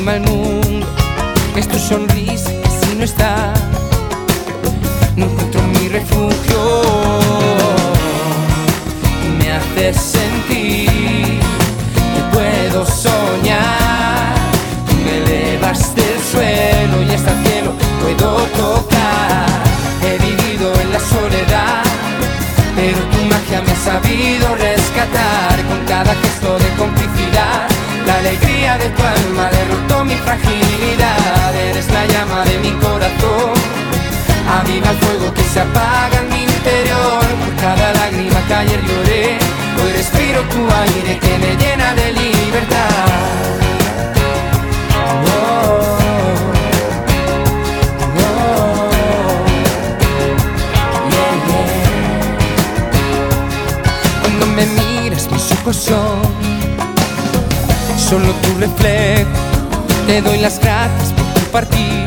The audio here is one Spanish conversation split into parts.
Encima el mundo Es tu sonrisa que si no está No encuentro mi refugio Me haces sentir que puedo soñar. Tú me elevas del suelo y hasta el cielo puedo tocar. He vivido en la soledad, pero tu magia me ha sabido rescatar con cada gesto de de tu alma derrotó mi fragilidad. Eres la llama de mi corazón. Aviva el fuego que se apaga en mi interior Por cada lágrima que ayer lloré Hoy respiro tu aire que me llena de libertad. Cuando me miras mis ojos son Solo tu reflejo. Te doy las gracias por compartir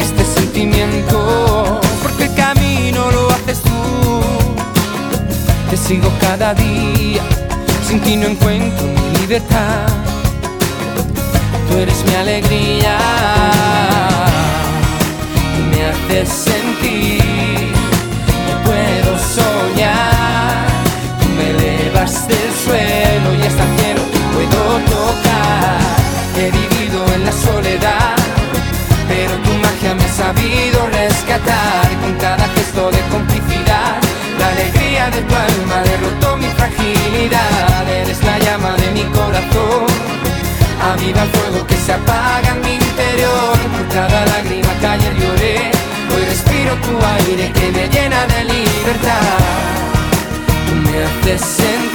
este sentimiento porque el camino lo haces tú. Te sigo cada día sin ti no encuentro mi libertad. Tú eres mi alegría y me haces sentir que puedo soñar. Tú me elevas del suelo y hasta tocar he vivido en la soledad pero tu magia me ha sabido rescatar con cada gesto de complicidad. La alegría de tu alma derrotó mi fragilidad. Eres la llama de mi corazón. Aviva el fuego que se apaga en mi interior. Por cada lágrima ayer lloré. Hoy respiro tu aire que me llena de libertad. Tú me haces sentir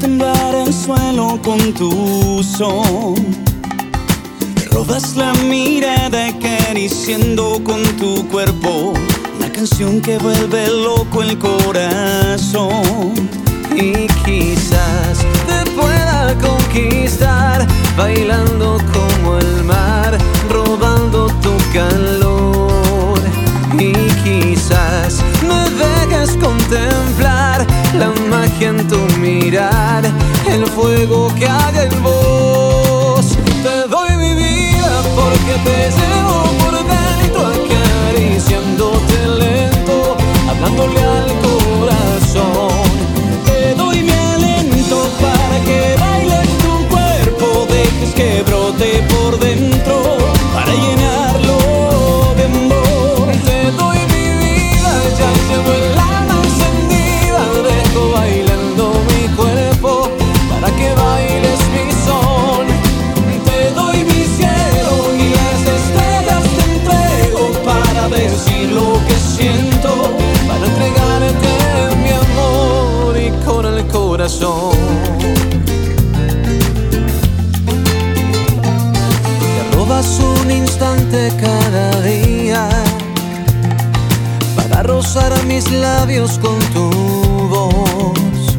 Haces el suelo con tu son. Robas la mirada acariciando con tu cuerpo una canción que vuelve loco el corazón. Y quizás te pueda conquistar bailando como el mar, robando tu calor. Y quizás me dejes contemplar la magia en tu mirar, el fuego que haga en vos. Te doy mi vida porque te llevo por dentro, acariciándote lento, hablándole al Te robas un instante cada día para rozar mis labios con tu voz.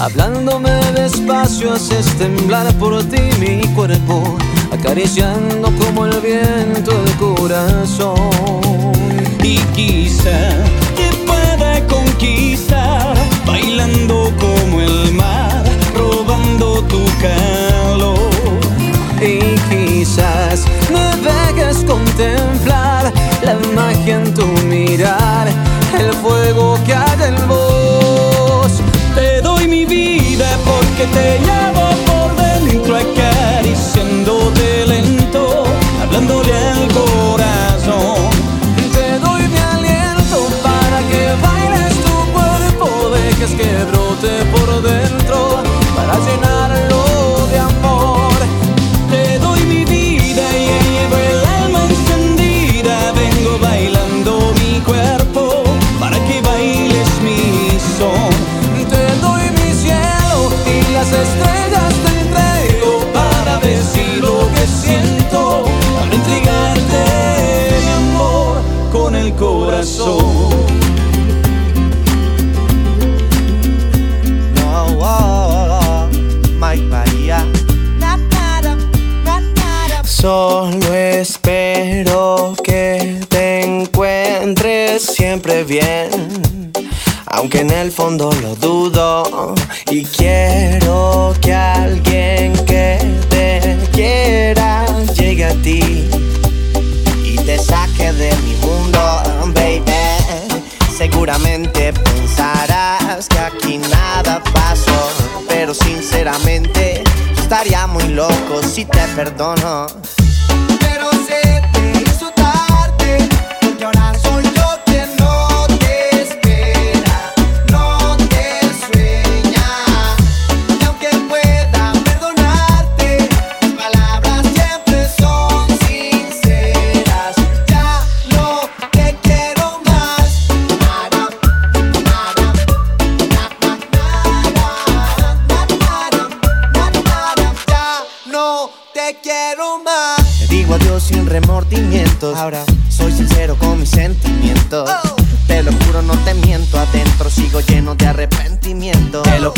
Hablándome despacio haces temblar por ti mi cuerpo, acariciando como el viento el corazón. Y quizá te pueda conquistar bailando como Y quizás me dejes contemplar la magia en tu mirar, el fuego que haga en vos. Te doy mi vida porque te llevo por dentro acariciándote lento, hablándole al corazón. Te doy mi aliento para que bailes tu cuerpo, dejes que brote Aunque en el fondo lo dudo y quiero que alguien que te quiera llegue a ti y te saque de mi mundo, baby. Seguramente pensarás que aquí nada pasó, pero sinceramente estaría muy loco si te perdono.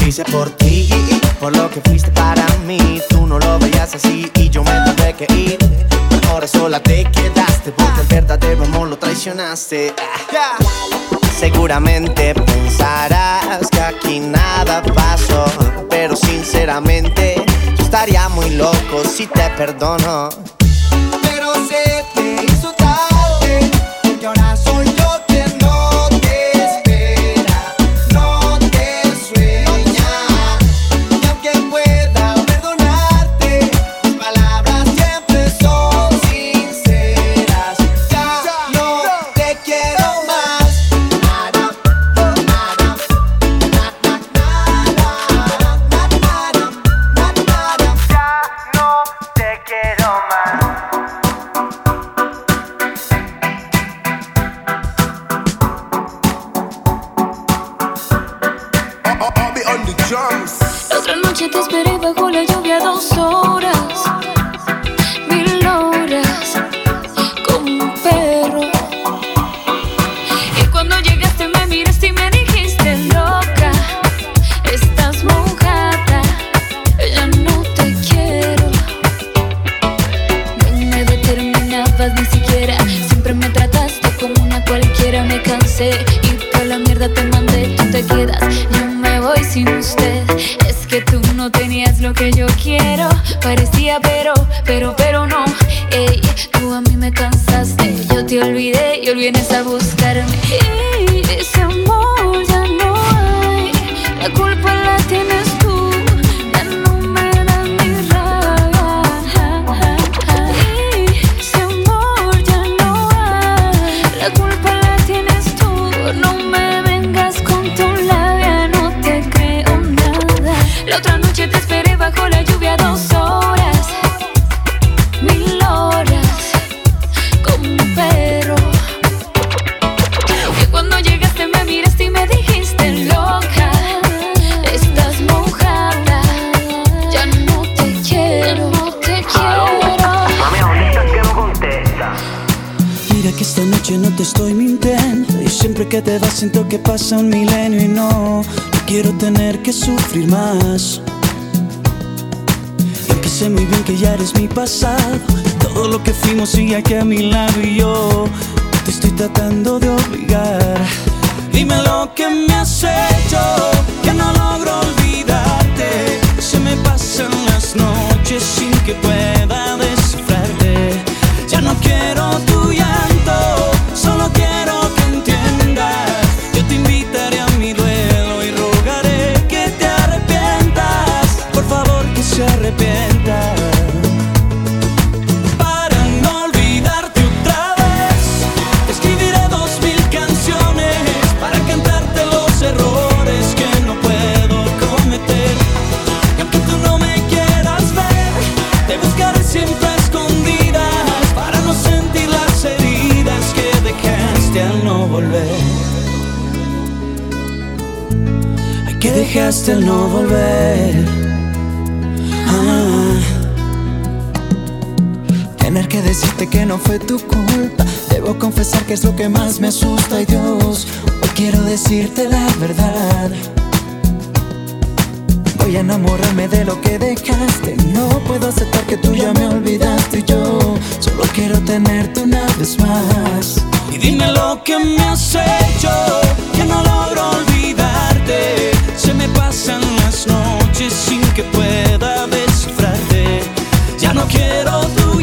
Hice por ti, por lo que fuiste para mí. Tú no lo veías así y yo me tuve que ir. Ahora sola te quedaste porque el verdadero amor lo traicionaste. Seguramente pensarás que aquí nada pasó, pero sinceramente yo estaría muy loco si te perdono. Pero se te hizo sé muy bien que ya eres mi pasado. Todo lo que fuimos sigue aquí a mi lado Y yo te estoy tratando de obligar. Dime lo que me has hecho Que no logro olvidarte. Se me pasan las noches sin que pueda dejaste al no volver. Ah. Tener que decirte que no fue tu culpa. Debo confesar que es lo que más me asusta. Y Dios, hoy quiero decirte la verdad. Voy a enamorarme de lo que dejaste. No puedo aceptar que tú ya me olvidaste. Y yo solo quiero tenerte una vez más. Y dime lo que me has hecho, que no logro olvidarte. Pasan las noches sin que pueda descifrarte. Ya no quiero tu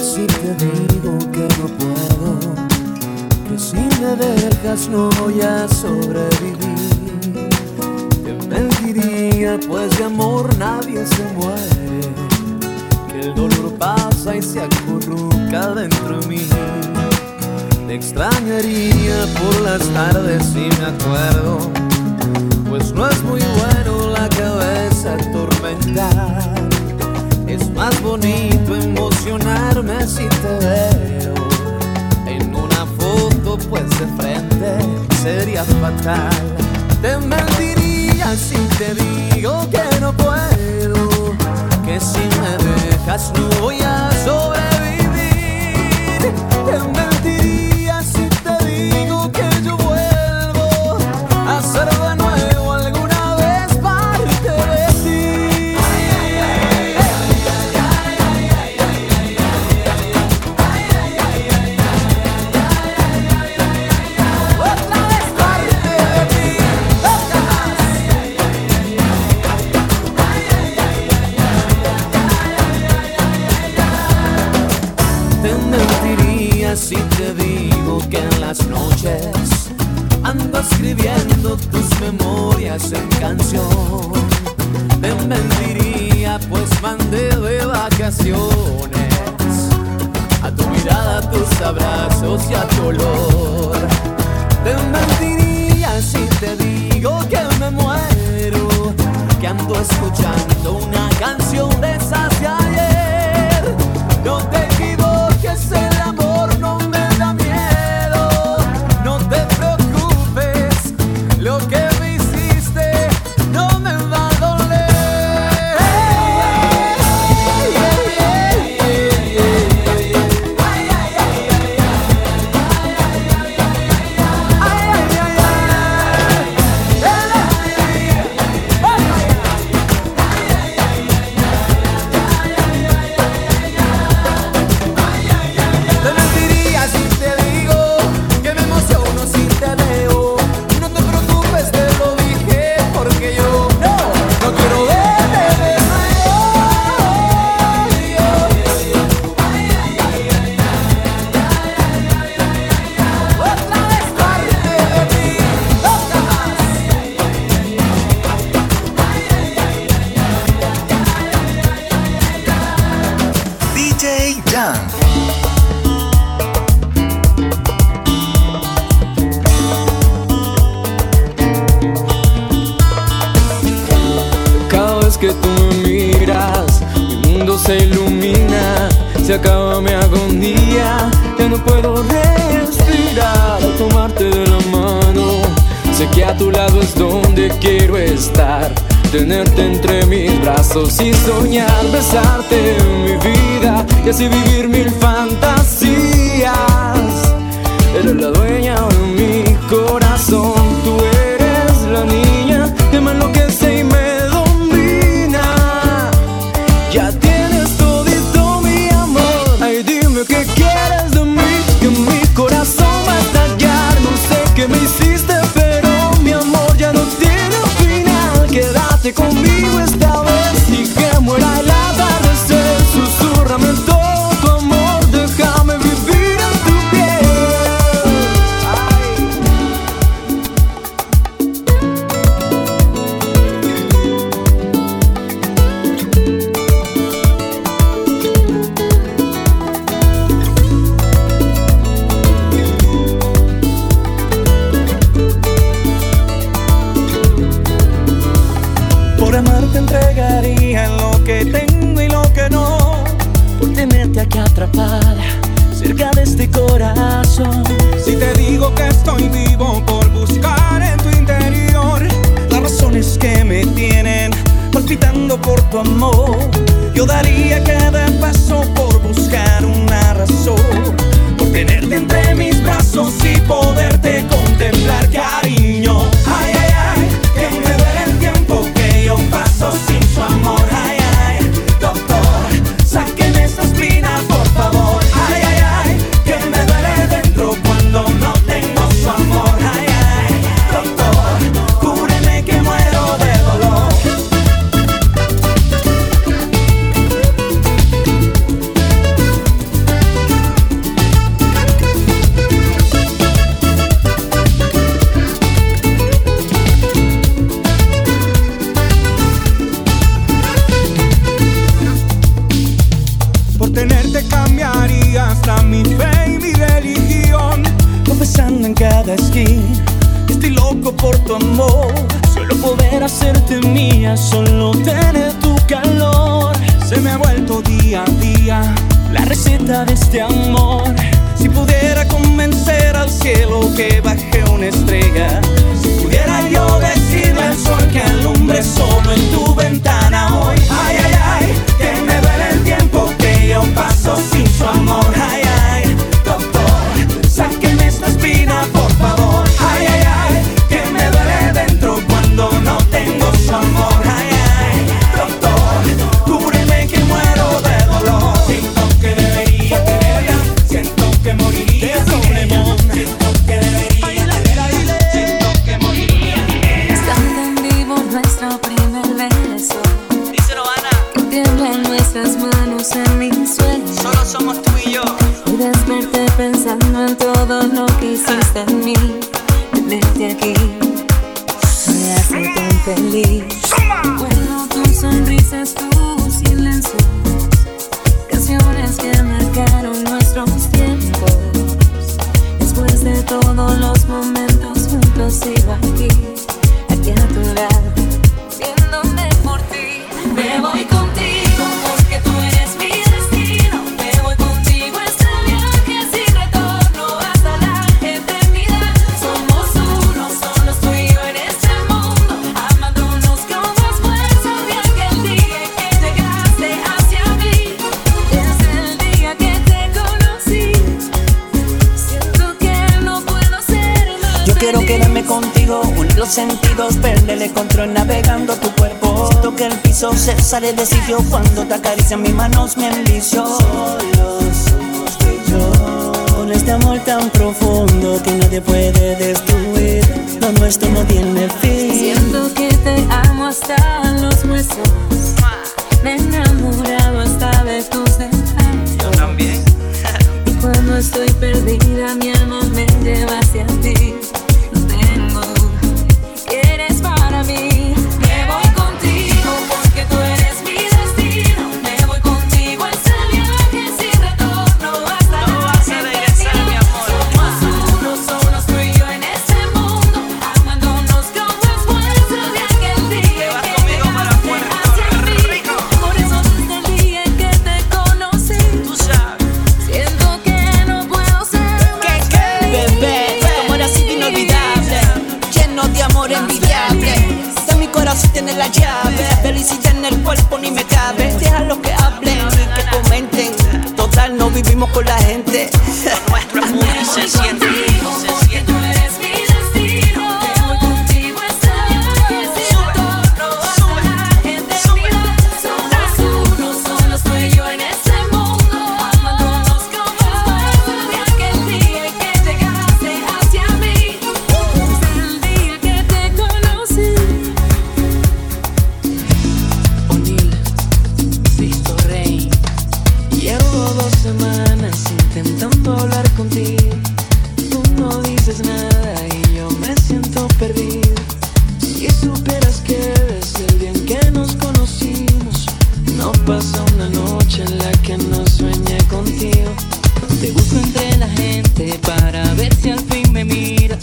si te digo que no puedo, que si me dejas no voy a sobrevivir. Te mentiría pues de amor nadie se muere, que el dolor pasa y se acurruca dentro de mí. Te extrañaría por las tardes si me acuerdo, pues no es muy bueno la cabeza atormentar. Es más bonito emocionarme si te veo en una foto, pues de frente sería fatal. Te mentiría si te digo que no puedo, que si me dejas no voy a sobrevivir. Te que si vivimos de este amor. Si pudiera convencer al cielo que baje una estrella. Si pudiera yo decirle al sol que alumbre solo en tu ventana hoy. Ay, ay, ay, que me duele el tiempo que yo paso sin su amor. Ay, hiciste en mí, tenerte aquí me hace tan feliz. Bueno, tus sonrisas, tu silencio, canciones que marcaron nuestros tiempos. Después de todos los momentos juntos sigo aquí, aquí a tu lado, viéndome por ti. Me voy con sentidos, perder el control navegando tu cuerpo. Siento que el piso se sale de sitio cuando te acarician mis manos, me envicio. Solo somos tú yo. Con este amor tan profundo que nadie puede destruir, lo nuestro no tiene fin. Siento que te amo hasta los huesos. Me he enamorado hasta de tus detalles. Yo también. y cuando estoy perdida, mi alma me lleva hacia ti. pasa una noche en la que no sueñe contigo. Te busco entre la gente para ver si al fin me miras.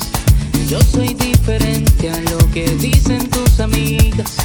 Yo soy diferente a lo que dicen tus amigas.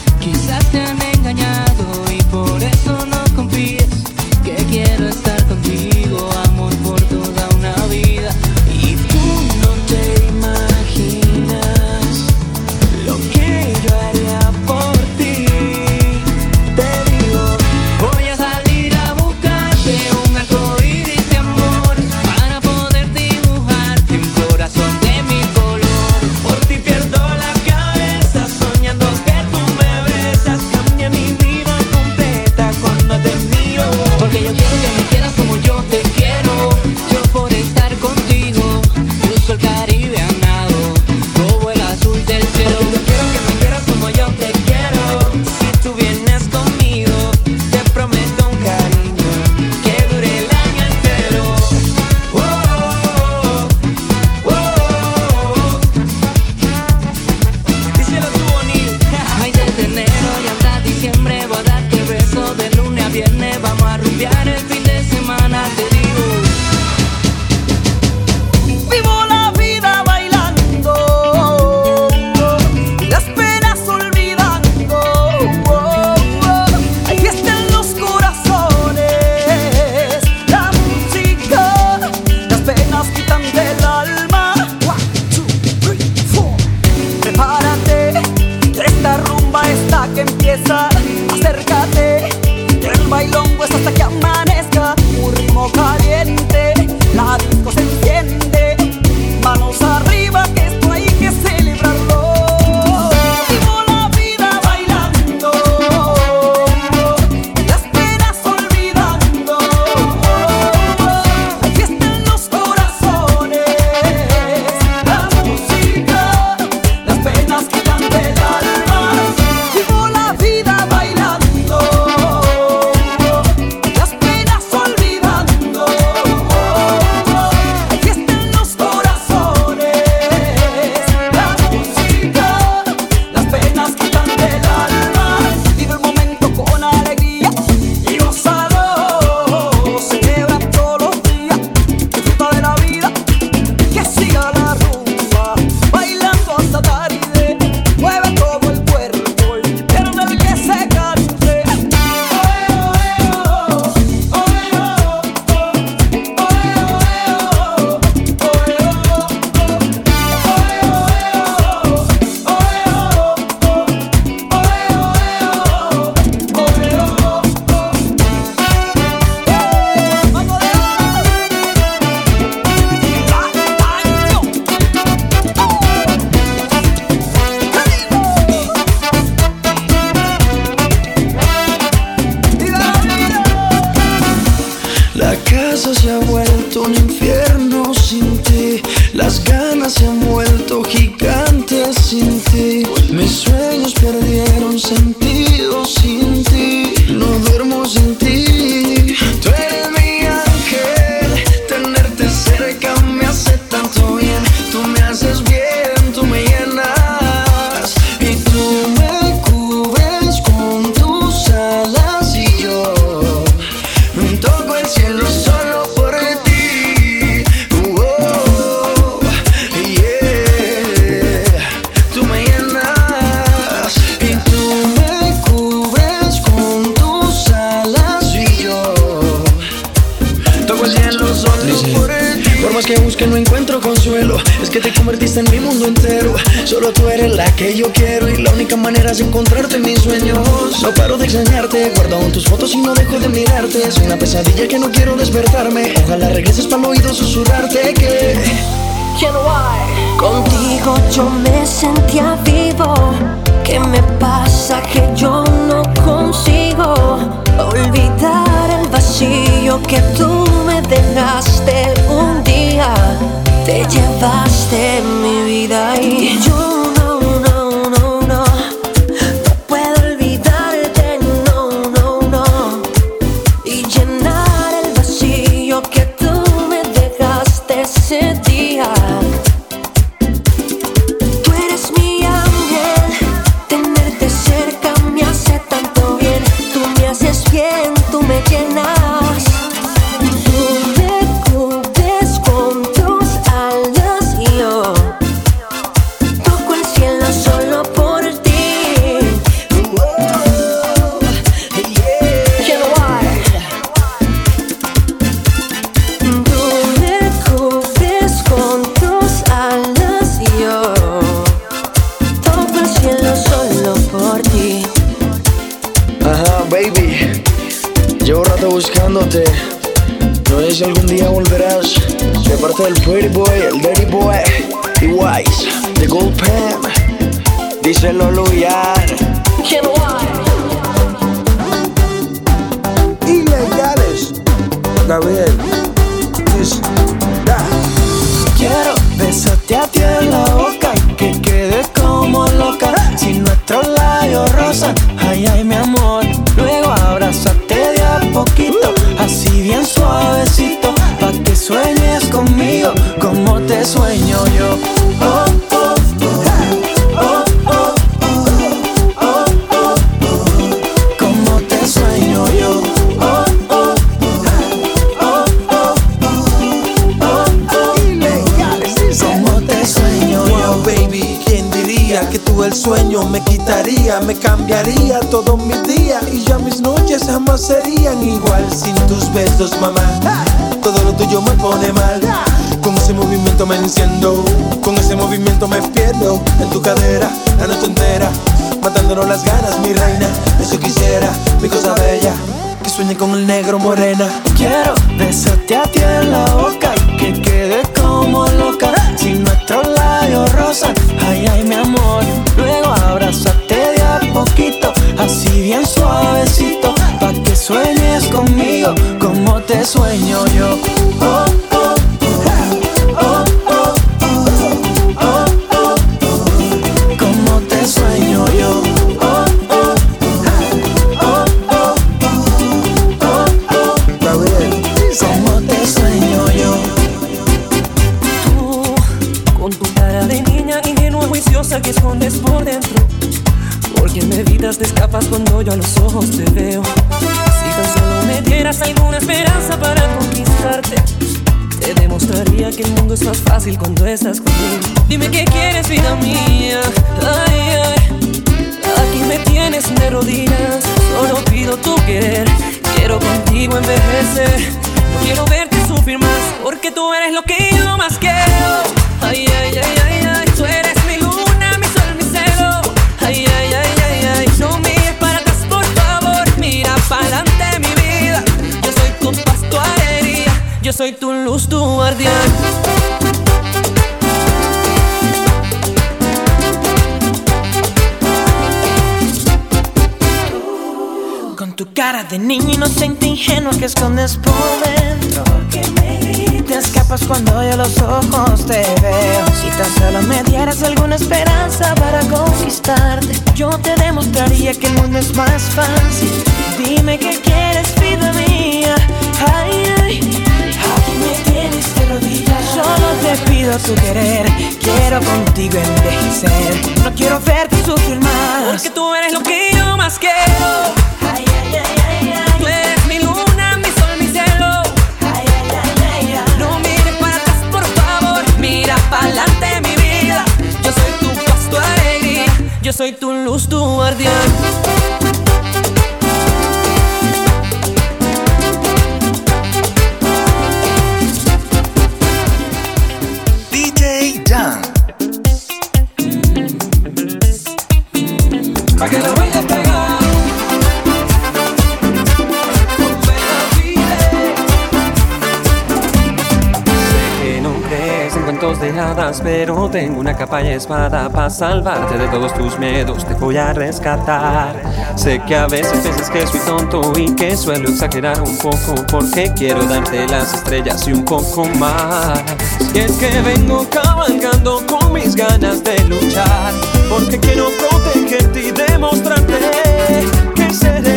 Solo tú eres la que yo quiero Y la única manera es encontrarte en mis sueños No paro de extrañarte Guardo aún tus fotos y no dejo de mirarte Es una pesadilla que no quiero despertarme Ojalá regreses para el oído susurrarte que Contigo yo me sentía vivo. ¿Qué me pasa que yo no consigo olvidar el vacío que tú me dejaste un día? Te llevaste mi vida y yo De parte del Pretty Boy, el Dirty Boy, y Wise, The Gold Pen. Díselo, Luyar. Ilegales. Gabriel. Sueño yo. Oh, oh, oh, oh, oh, oh, oh, oh, como te sueño yo. Oh, oh, oh, oh, como te sueño yo. Baby, ¿quién diría que tú el sueño me quitaría, me cambiaría todos mis días y ya mis noches jamás serían igual sin tus besos, mamá. Todo lo tuyo me pone mal. Ese movimiento me enciendo, con ese movimiento me pierdo en tu cadera la noche entera, matándonos las ganas, mi reina. Eso quisiera, mi cosa bella, que sueñe con el negro morena. Quiero besarte a ti en la boca y que quede como loca. Si nuestros labios rozan, ay, ay, mi amor. Luego abrázate de a poquito, así bien suavecito. Pa' que sueñes conmigo como te sueño yo. Porque en mi vida te escapas cuando yo a los ojos te veo. Si tan solo me dieras alguna esperanza para conquistarte, te demostraría que el mundo es más fácil cuando estás conmigo. Dime qué quieres, vida mía. Ay, ay. Aquí me tienes de rodillas, solo pido tu querer. Quiero contigo envejecer, no quiero verte sufrir más, porque tú eres lo que yo más quiero. Ay, ay, ay, ay, soy tu luz, tu guardián. Con tu cara de niña inocente ingenua que escondes por dentro. Que me te escapas cuando yo los ojos te veo. Si tan solo me dieras alguna esperanza para conquistarte, yo te demostraría que el mundo es más fácil. Dime qué quieres, vida mía. Ay, ay, te pido tu querer. Quiero contigo envejecer. No quiero verte sufrir más. Porque tú eres lo que yo más quiero. Ay, ay, ay. Tú eres mi luna, mi sol, mi cielo. No mires para atrás, por favor. Mira para adelante, mi vida. Yo soy tu paz, tu alegría. Yo soy tu luz, tu guardián. Pero tengo una capa y espada para salvarte de todos tus miedos. Te voy a rescatar. Sé que a veces piensas que soy tonto y que suelo exagerar un poco porque quiero darte las estrellas y un poco más. Y es que vengo cabalgando con mis ganas de luchar porque quiero protegerte y demostrarte que seré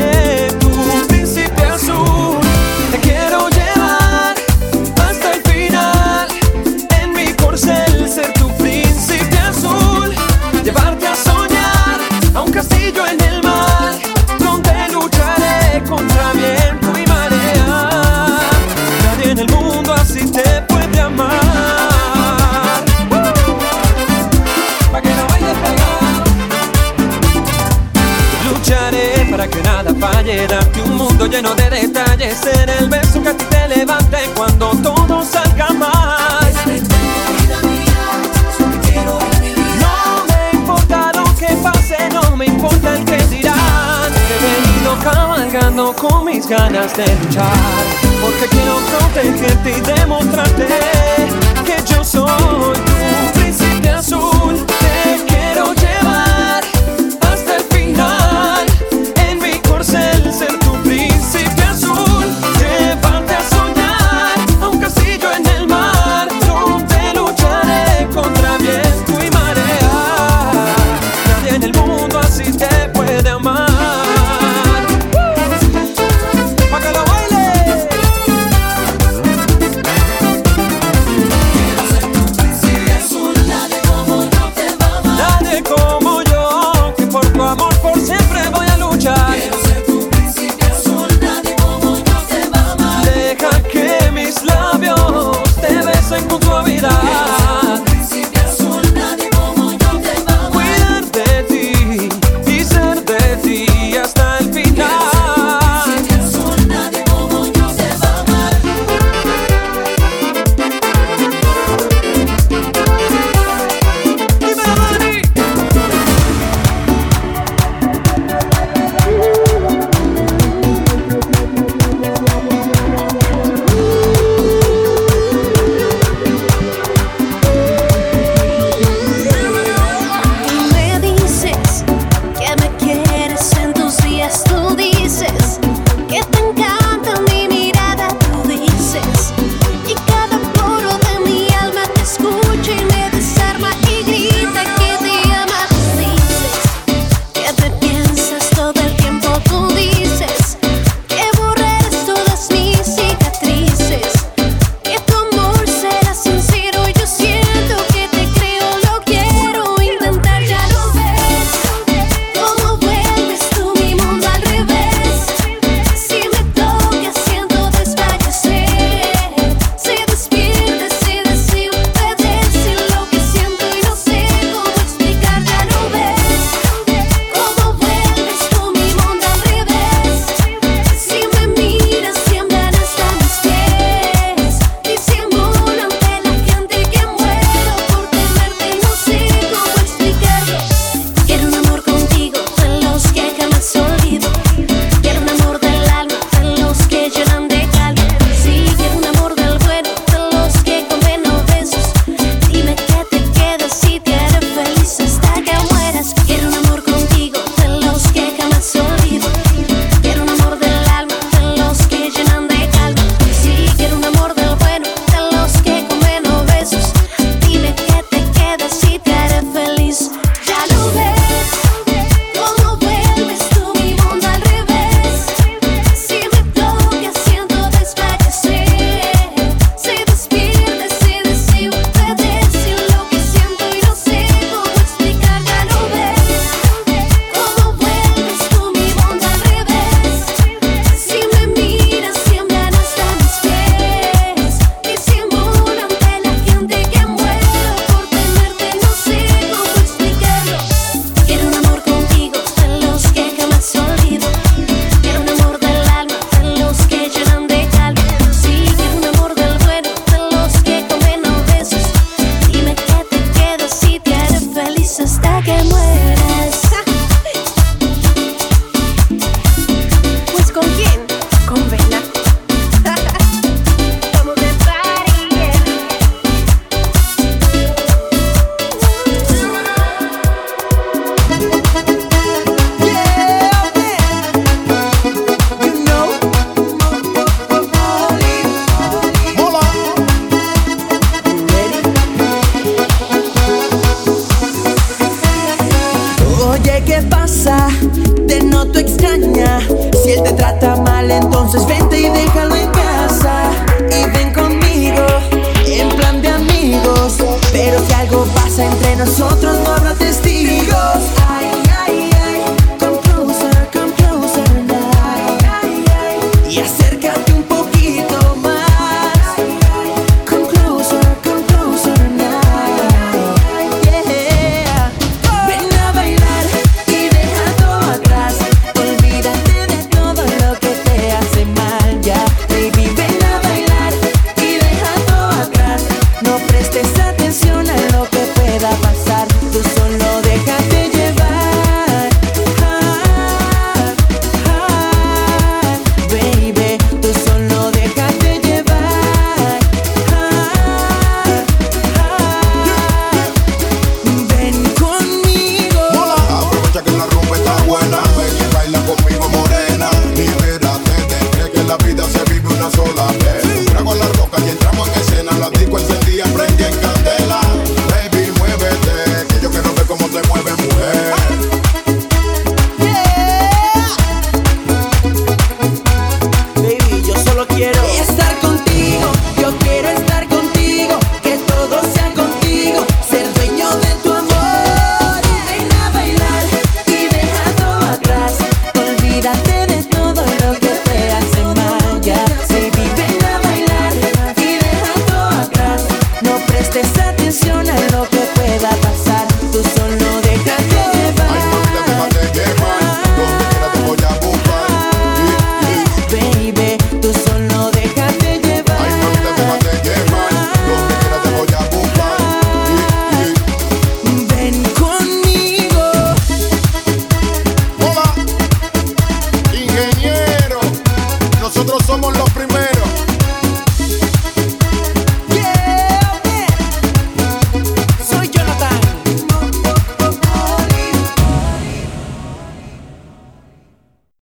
falle, darte un mundo lleno de detalles, ser el beso que a ti te levante cuando todo salga mal. No me importa lo que pase, no me importa el que dirán. He venido cabalgando con mis ganas de luchar, porque quiero protegerte y demostrarte que yo soy tu